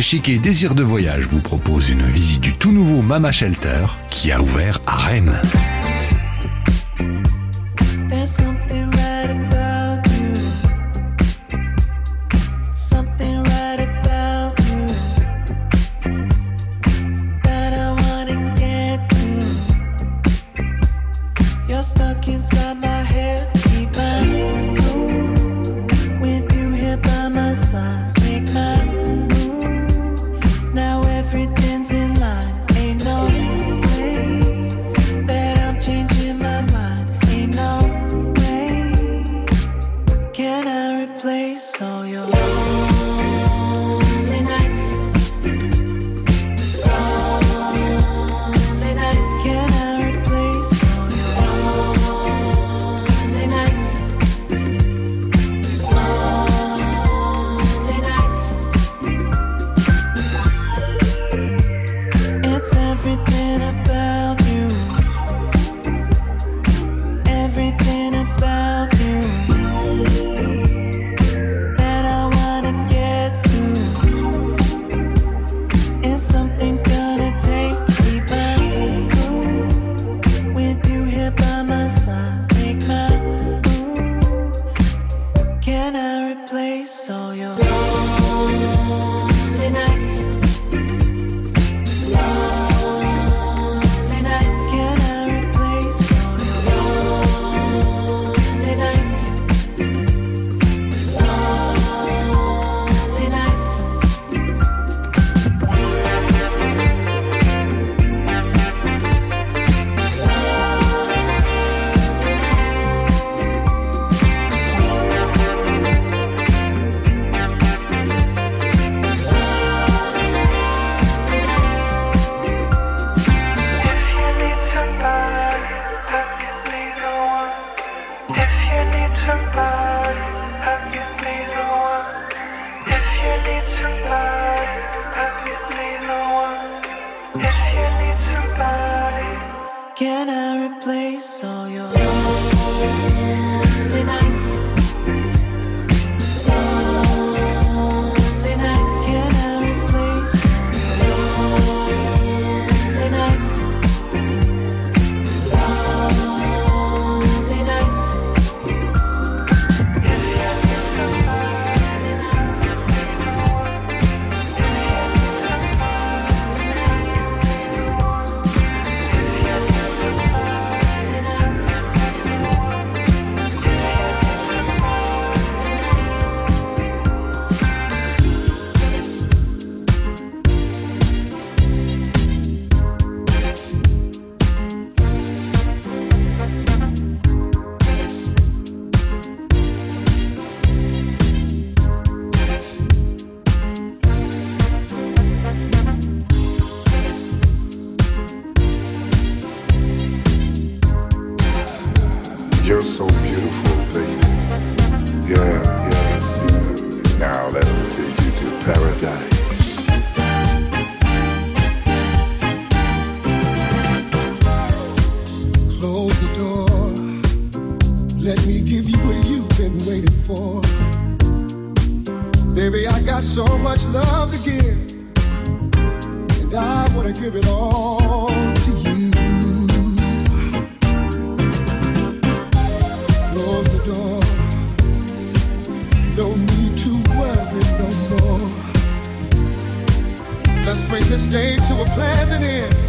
Chic et Désir de Voyage vous propose une visite du tout nouveau Mama Shelter qui a ouvert à Rennes. so much love to give, and I want to give it all to you. Close the door, no need to worry no more. Let's bring this day to a pleasant end.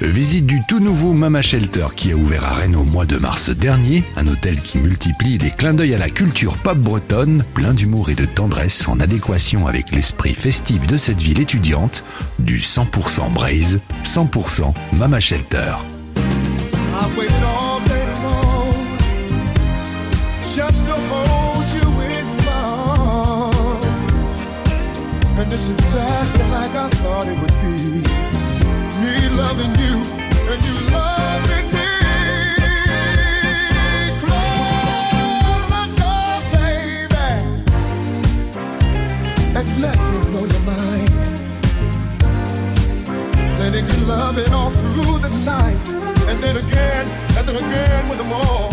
Visite du tout nouveau Mama Shelter qui a ouvert à Rennes au mois de mars dernier, un hôtel qui multiplie les clins d'œil à la culture pop bretonne, plein d'humour et de tendresse en adéquation avec l'esprit festif de cette ville étudiante, du 100% Braise, 100% Mama Shelter. And this exactly like I thought it would be. Me loving you and you loving me. Close the door, baby. And let me blow your mind. Letting you love it all through the night. And then again, and then again with them all.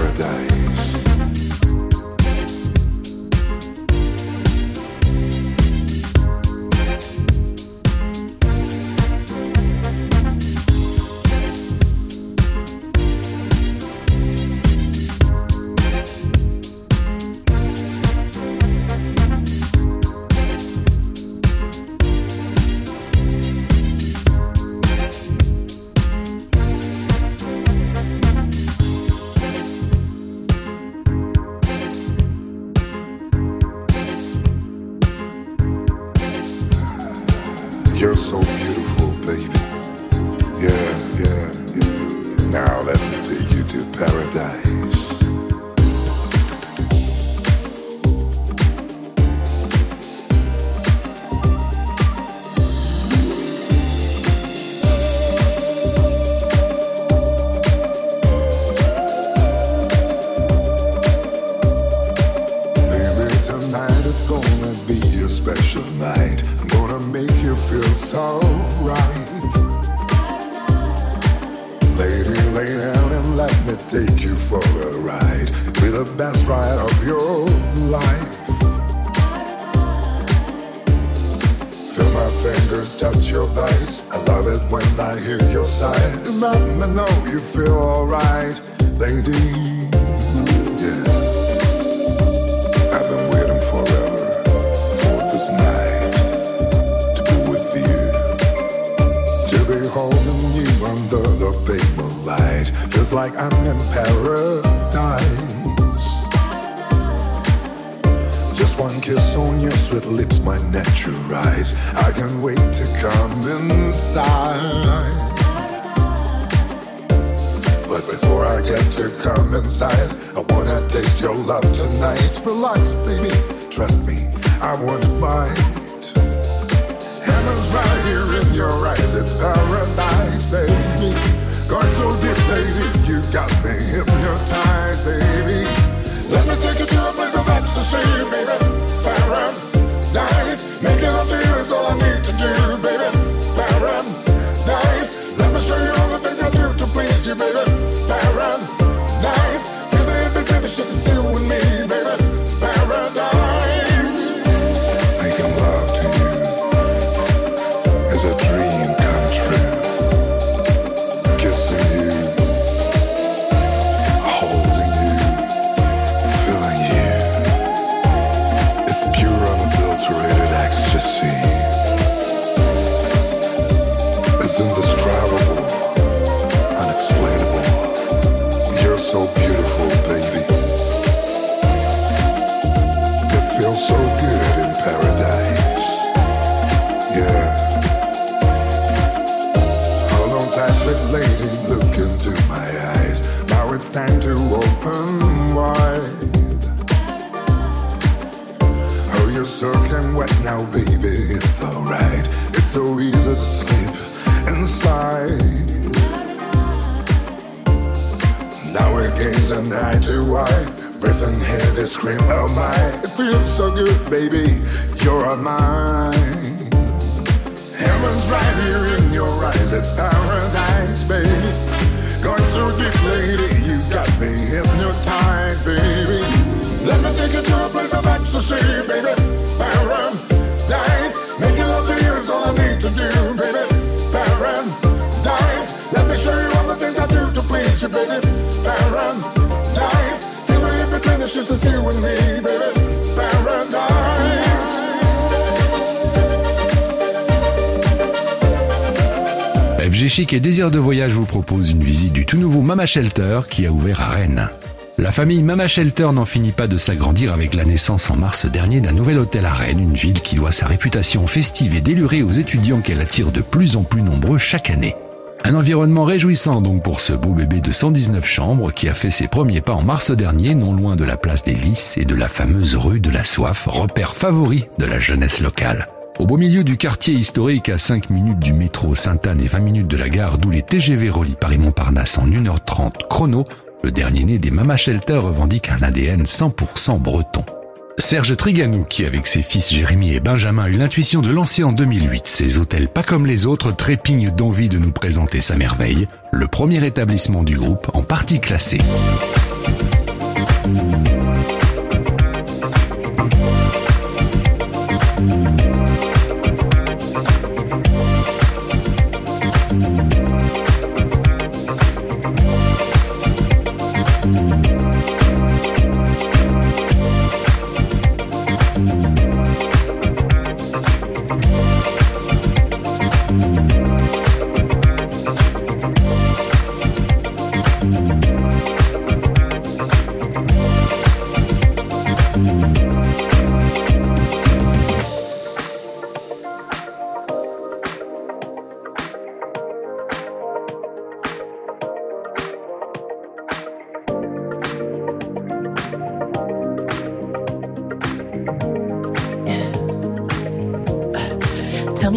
paradise. I'm inside. But before I get to come inside, I wanna taste your love tonight. Relax, baby, trust me, I won't bite. Heaven's right here in your eyes, it's paradise, baby. Going so deep, baby, you got me hypnotized, baby. Let me take you to a place of ecstasy, baby. It's paradise. Making love to you is all I need to do, baby. Show you all the things I do to please you, baby. eye to eye. Breathing heavy, scream, oh my. It feels so good, baby, you're mine. Heaven's right here in your eyes, it's paradise, baby. Going so deep, lady, you got me hypnotized, baby. FG et Désir de Voyage vous propose une visite du tout nouveau Mama Shelter qui a ouvert à Rennes. La famille Mama Shelter n'en finit pas de s'agrandir avec la naissance en mars dernier d'un nouvel hôtel à Rennes, une ville qui doit sa réputation festive et délurée aux étudiants qu'elle attire de plus en plus nombreux chaque année. Un environnement réjouissant donc pour ce beau bébé de 119 chambres qui a fait ses premiers pas en mars dernier non loin de la place des Lys et de la fameuse rue de la Soif, repère favori de la jeunesse locale. Au beau milieu du quartier historique, à 5 minutes du métro Sainte-Anne et 20 minutes de la gare, d'où les TGV relient Paris-Montparnasse en 1h30 chrono, le dernier né des Mama Shelter revendique un ADN 100% breton. Serge Triganou, qui avec ses fils Jérémy et Benjamin a eu l'intuition de lancer en 2008 ces hôtels pas comme les autres, trépigne d'envie de nous présenter sa merveille, le premier établissement du groupe en partie classé.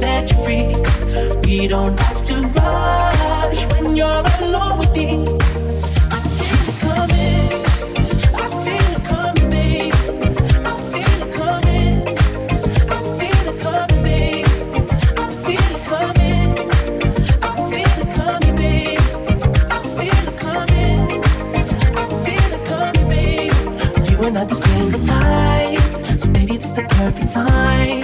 set you free. We don't have to rush when you're alone with me. I feel it coming. I feel it coming, babe. I feel it coming. I feel it coming, babe. I feel it coming. I feel it coming, babe. I feel it coming. I feel it coming, babe. You the so maybe this the perfect time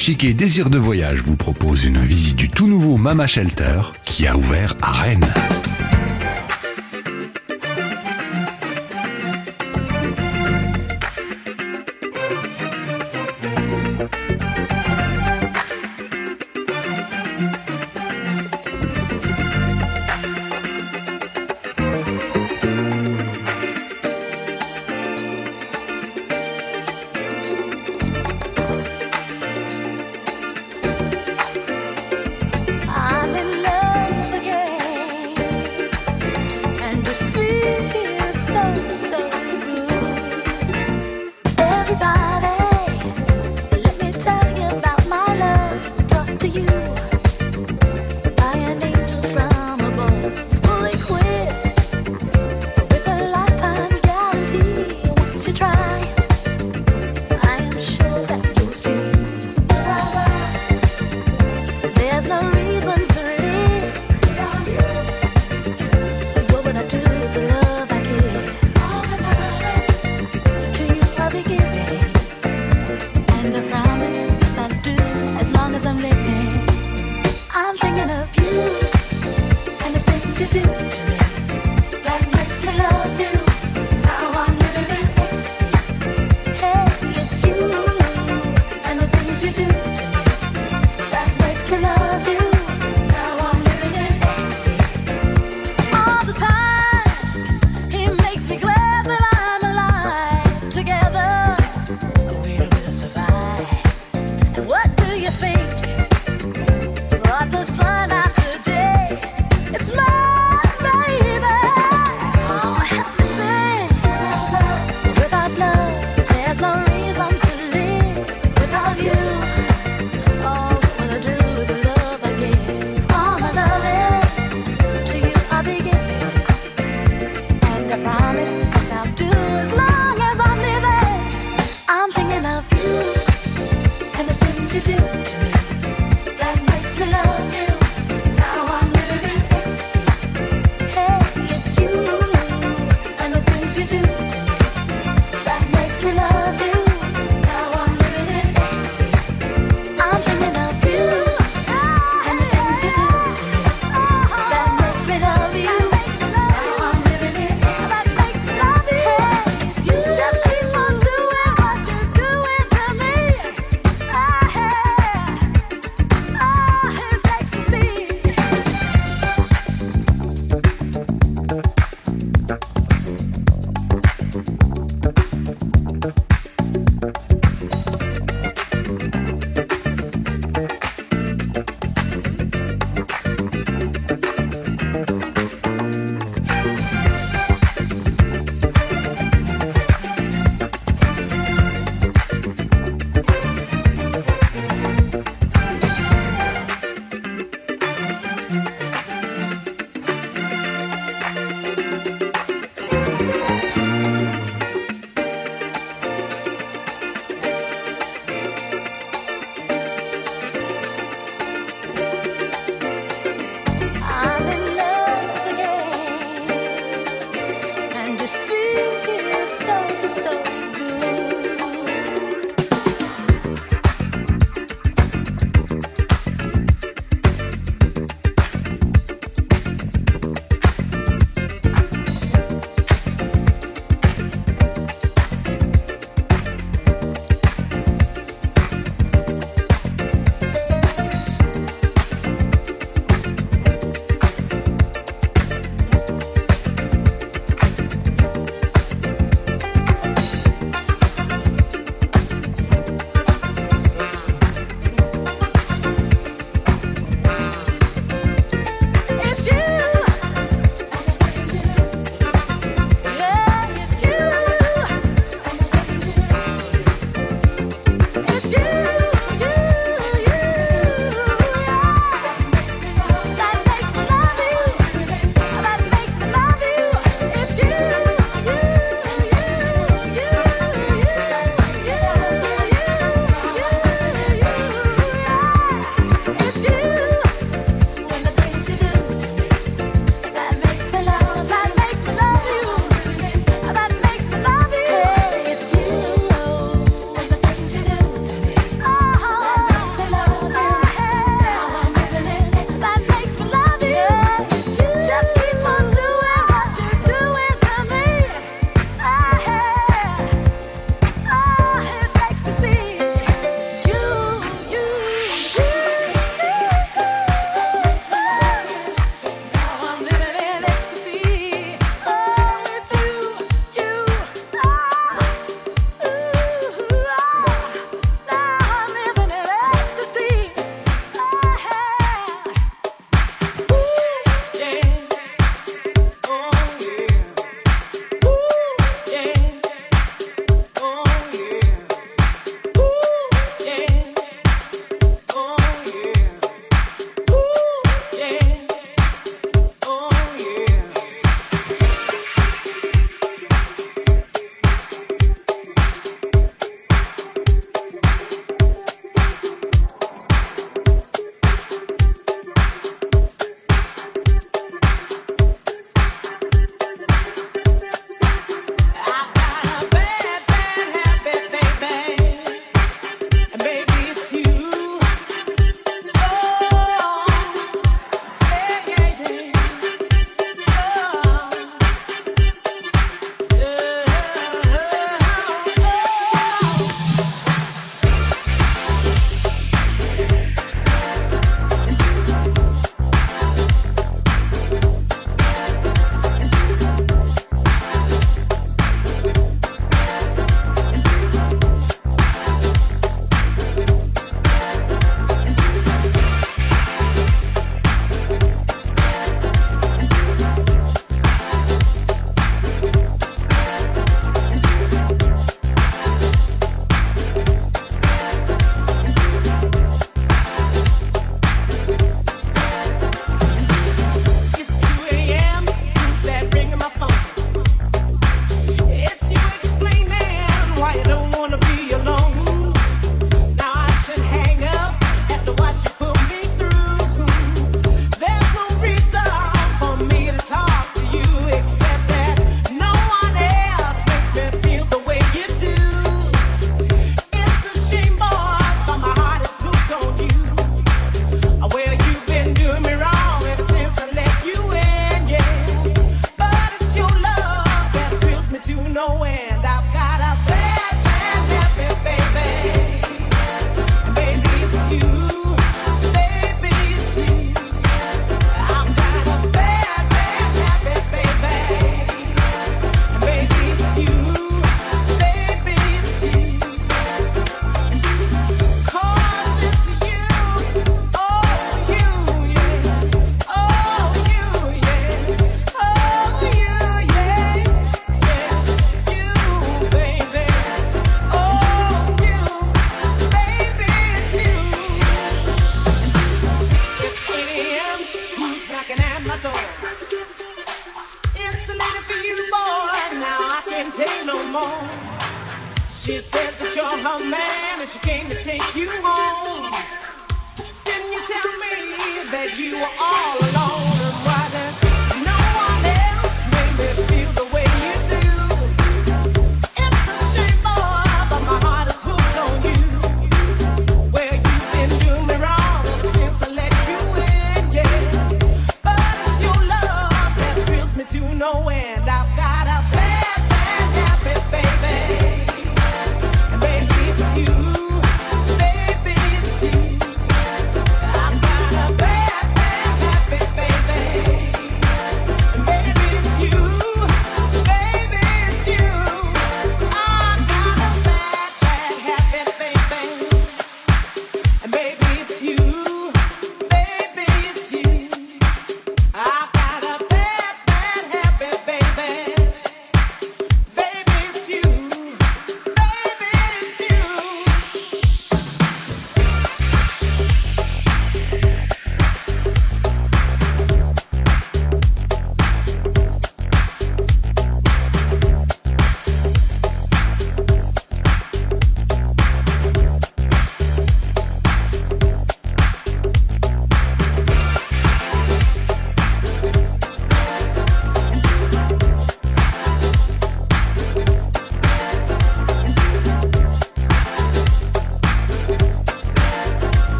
Chic et Désir de Voyage vous propose une visite du tout nouveau Mama Shelter qui a ouvert à Rennes.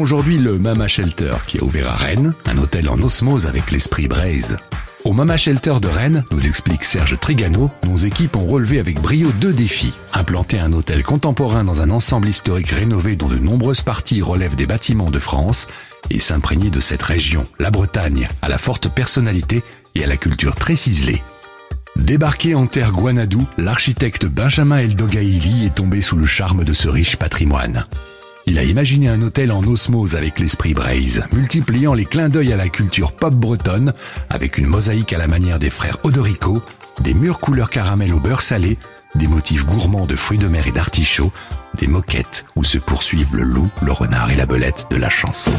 Aujourd'hui le Mama Shelter qui a ouvert à Rennes, un hôtel en osmose avec l'esprit Braise. Au Mama Shelter de Rennes, nous explique Serge Trigano, nos équipes ont relevé avec brio deux défis. Implanter un hôtel contemporain dans un ensemble historique rénové dont de nombreuses parties relèvent des bâtiments de France et s'imprégner de cette région, la Bretagne, à la forte personnalité et à la culture très ciselée. Débarqué en terre Guanadou, l'architecte Benjamin Eldogaili est tombé sous le charme de ce riche patrimoine. Il a imaginé un hôtel en osmose avec l'esprit Braise, multipliant les clins d'œil à la culture pop bretonne, avec une mosaïque à la manière des frères Odorico, des murs couleur caramel au beurre salé, des motifs gourmands de fruits de mer et d'artichauts, des moquettes où se poursuivent le loup, le renard et la belette de la chanson.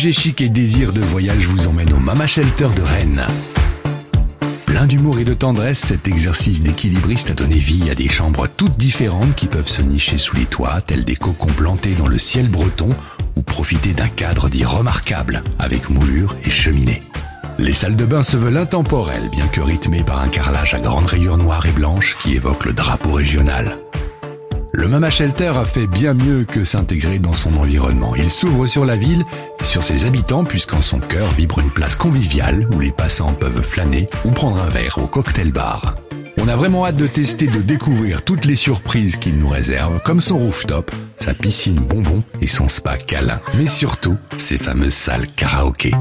Budget chic et désir de voyage vous emmène au Mama Shelter de Rennes. Plein d'humour et de tendresse, cet exercice d'équilibriste a donné vie à des chambres toutes différentes qui peuvent se nicher sous les toits, tels des cocons plantés dans le ciel breton, ou profiter d'un cadre dit remarquable, avec moulure et cheminée. Les salles de bain se veulent intemporelles, bien que rythmées par un carrelage à grandes rayures noires et blanches qui évoque le drapeau régional. Le Mama Shelter a fait bien mieux que s'intégrer dans son environnement. Il s'ouvre sur la ville sur ses habitants puisqu'en son cœur vibre une place conviviale où les passants peuvent flâner ou prendre un verre au cocktail bar. On a vraiment hâte de tester, de découvrir toutes les surprises qu'il nous réserve, comme son rooftop, sa piscine bonbon et son spa câlin. Mais surtout, ses fameuses salles karaoké.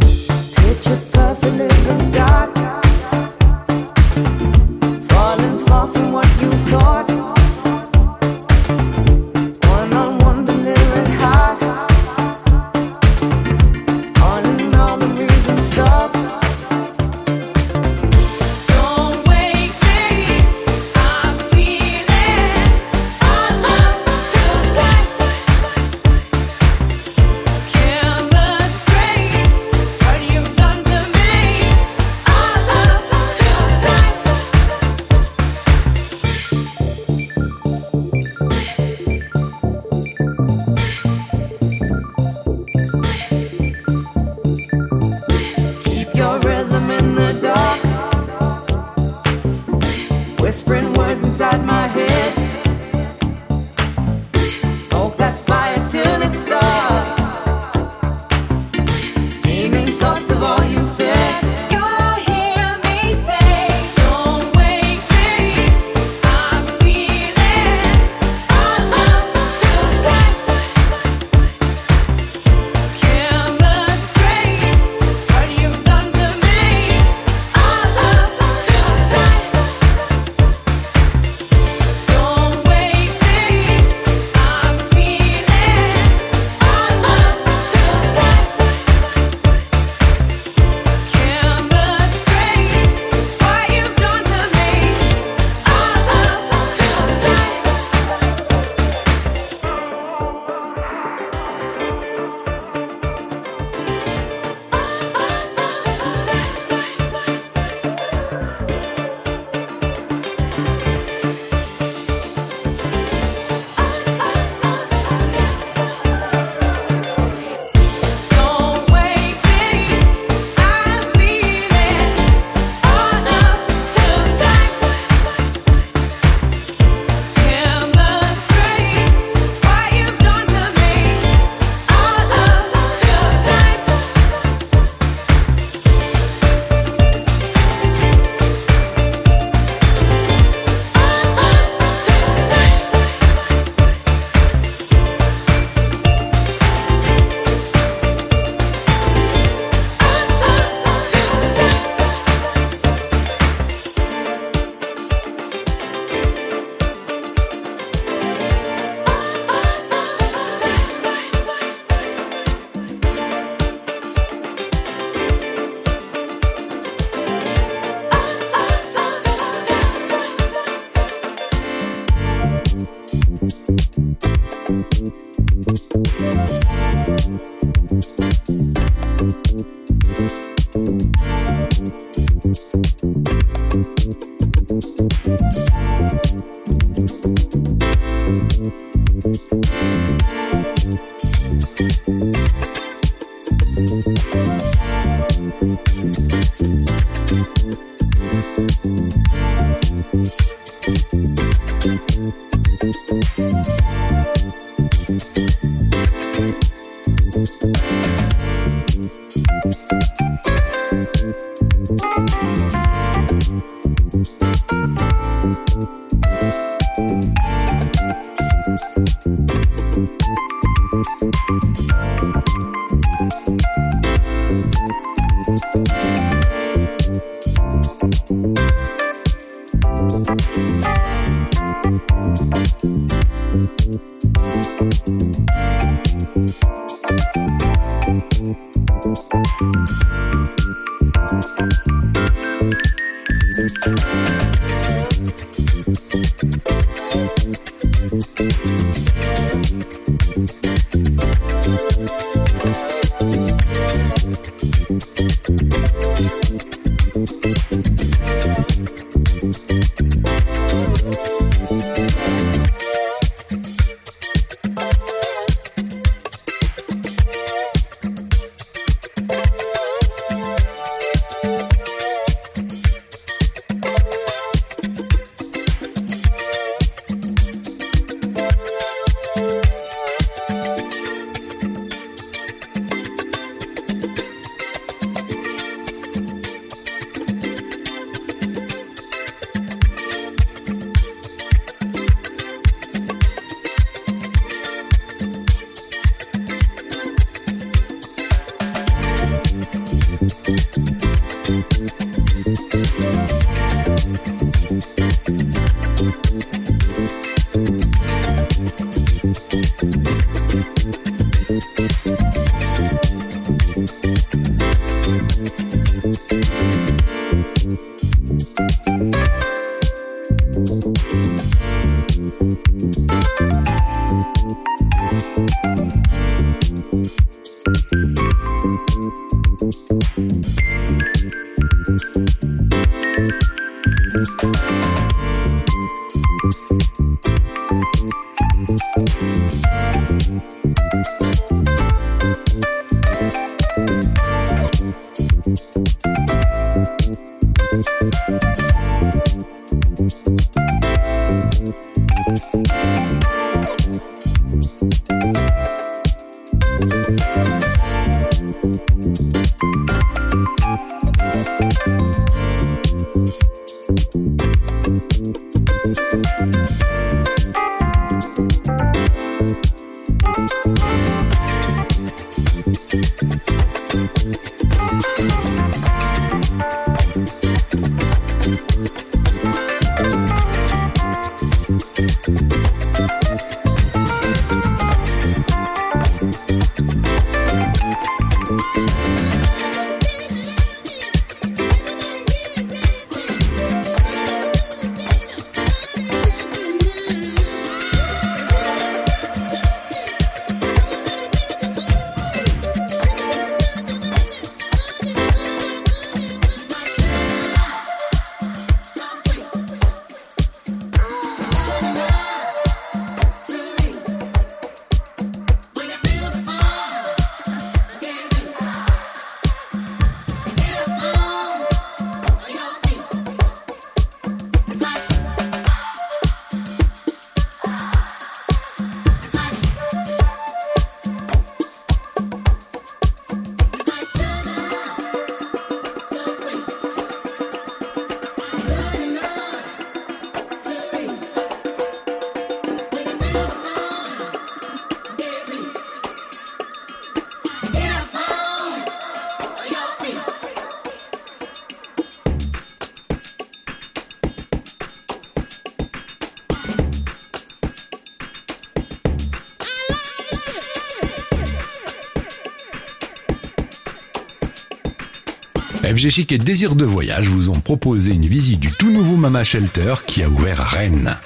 FG Chic et Désir de Voyage vous ont proposé une visite du tout nouveau Mama Shelter qui a ouvert à Rennes.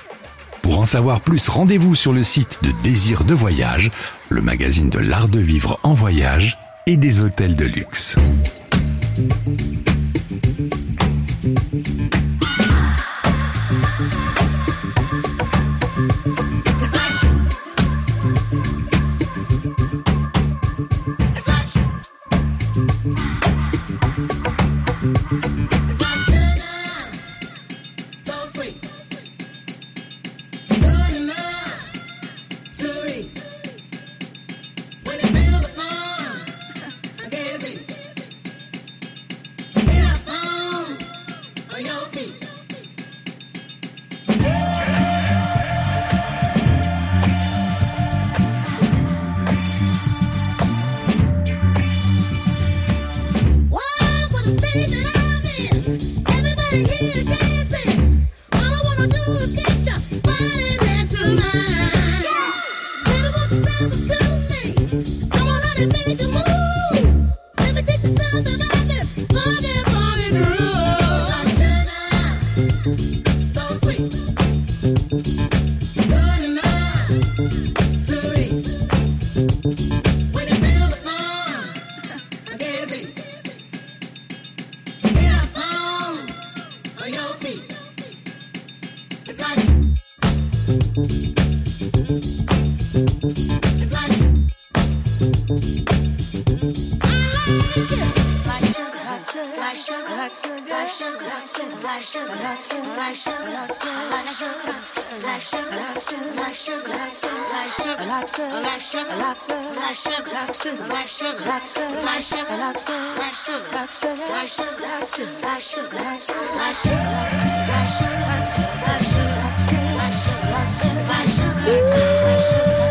Pour en savoir plus, rendez-vous sur le site de Désir de Voyage, le magazine de l'art de vivre en voyage et des hôtels de luxe. To eat. Slice sugar, slice sugar, slice sugar, slice sugar, slice sugar, slice sugar, slice sugar, slice sugar, slice sugar, slice sugar, slice sugar, slice sugar, slice sugar, slice sugar, slice sugar, slice sugar, slice sugar.